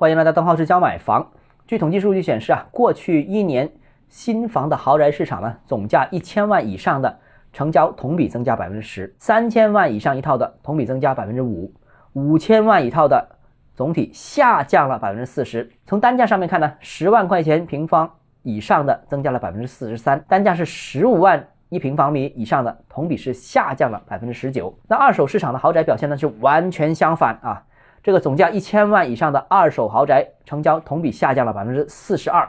欢迎来到邓浩之教买房。据统计数据显示啊，过去一年新房的豪宅市场呢，总价一千万以上的成交同比增加百分之十，三千万以上一套的同比增加百分之五，五千万一套的总体下降了百分之四十。从单价上面看呢，十万块钱平方以上的增加了百分之四十三，单价是十五万。一平方米以上的同比是下降了百分之十九。那二手市场的豪宅表现呢是完全相反啊。这个总价一千万以上的二手豪宅成交同比下降了百分之四十二，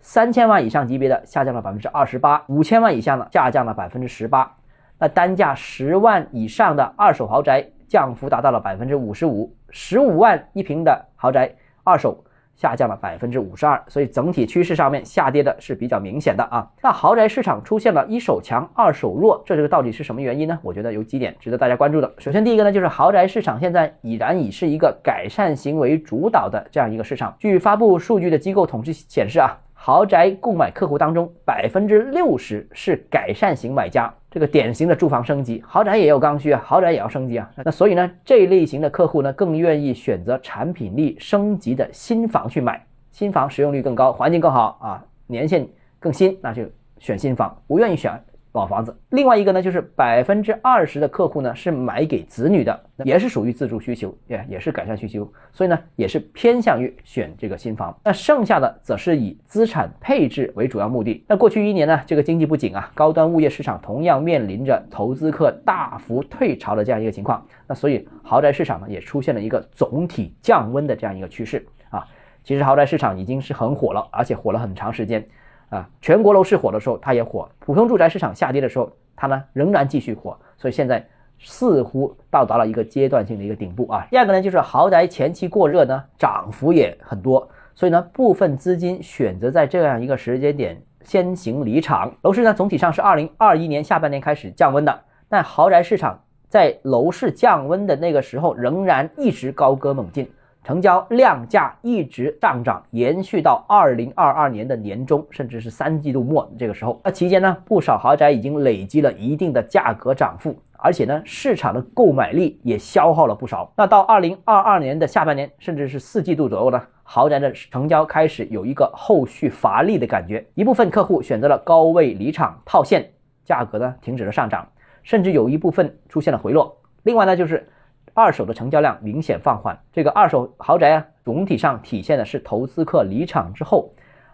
三千万以上级别的下降了百分之二十八，五千万以下呢下降了百分之十八。那单价十万以上的二手豪宅降幅达到了百分之五十五，十五万一平的豪宅二手。下降了百分之五十二，所以整体趋势上面下跌的是比较明显的啊。那豪宅市场出现了一手强二手弱，这这个到底是什么原因呢？我觉得有几点值得大家关注的。首先，第一个呢，就是豪宅市场现在已然已是一个改善型为主导的这样一个市场。据发布数据的机构统计显示啊。豪宅购买客户当中，百分之六十是改善型买家，这个典型的住房升级，豪宅也有刚需啊，豪宅也要升级啊。那所以呢，这一类型的客户呢，更愿意选择产品力升级的新房去买，新房使用率更高，环境更好啊，年限更新，那就选新房，不愿意选。老房子，另外一个呢，就是百分之二十的客户呢是买给子女的，也是属于自住需求，也也是改善需求，所以呢也是偏向于选这个新房。那剩下的则是以资产配置为主要目的。那过去一年呢，这个经济不景啊，高端物业市场同样面临着投资客大幅退潮的这样一个情况。那所以豪宅市场呢也出现了一个总体降温的这样一个趋势啊。其实豪宅市场已经是很火了，而且火了很长时间。啊，全国楼市火的时候，它也火；普通住宅市场下跌的时候，它呢仍然继续火。所以现在似乎到达了一个阶段性的一个顶部啊。第二个呢，就是豪宅前期过热呢，涨幅也很多，所以呢，部分资金选择在这样一个时间点先行离场。楼市呢，总体上是二零二一年下半年开始降温的，但豪宅市场在楼市降温的那个时候，仍然一直高歌猛进。成交量价一直上涨，延续到二零二二年的年中，甚至是三季度末这个时候。那期间呢，不少豪宅已经累积了一定的价格涨幅，而且呢，市场的购买力也消耗了不少。那到二零二二年的下半年，甚至是四季度左右呢，豪宅的成交开始有一个后续乏力的感觉。一部分客户选择了高位离场套现，价格呢停止了上涨，甚至有一部分出现了回落。另外呢，就是。二手的成交量明显放缓，这个二手豪宅啊，总体上体现的是投资客离场之后，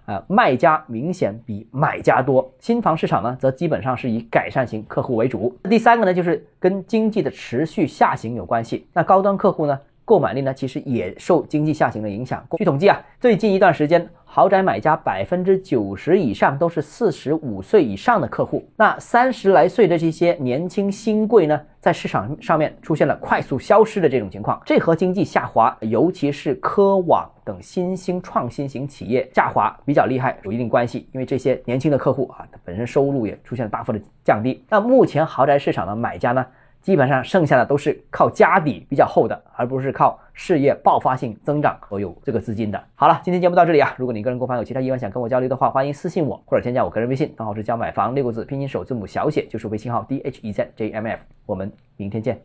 呃，卖家明显比买家多。新房市场呢，则基本上是以改善型客户为主。第三个呢，就是跟经济的持续下行有关系。那高端客户呢？购买力呢，其实也受经济下行的影响。据统计啊，最近一段时间，豪宅买家百分之九十以上都是四十五岁以上的客户。那三十来岁的这些年轻新贵呢，在市场上面出现了快速消失的这种情况。这和经济下滑，尤其是科网等新兴创新型企业下滑比较厉害有一定关系。因为这些年轻的客户啊，他本身收入也出现了大幅的降低。那目前豪宅市场的买家呢？基本上剩下的都是靠家底比较厚的，而不是靠事业爆发性增长而有这个资金的。好了，今天节目到这里啊。如果你个人购房有其他疑问想跟我交流的话，欢迎私信我或者添加我个人微信，账号是教买房六个字拼音首字母小写，就是微信号 d h e z j m f。我们明天见。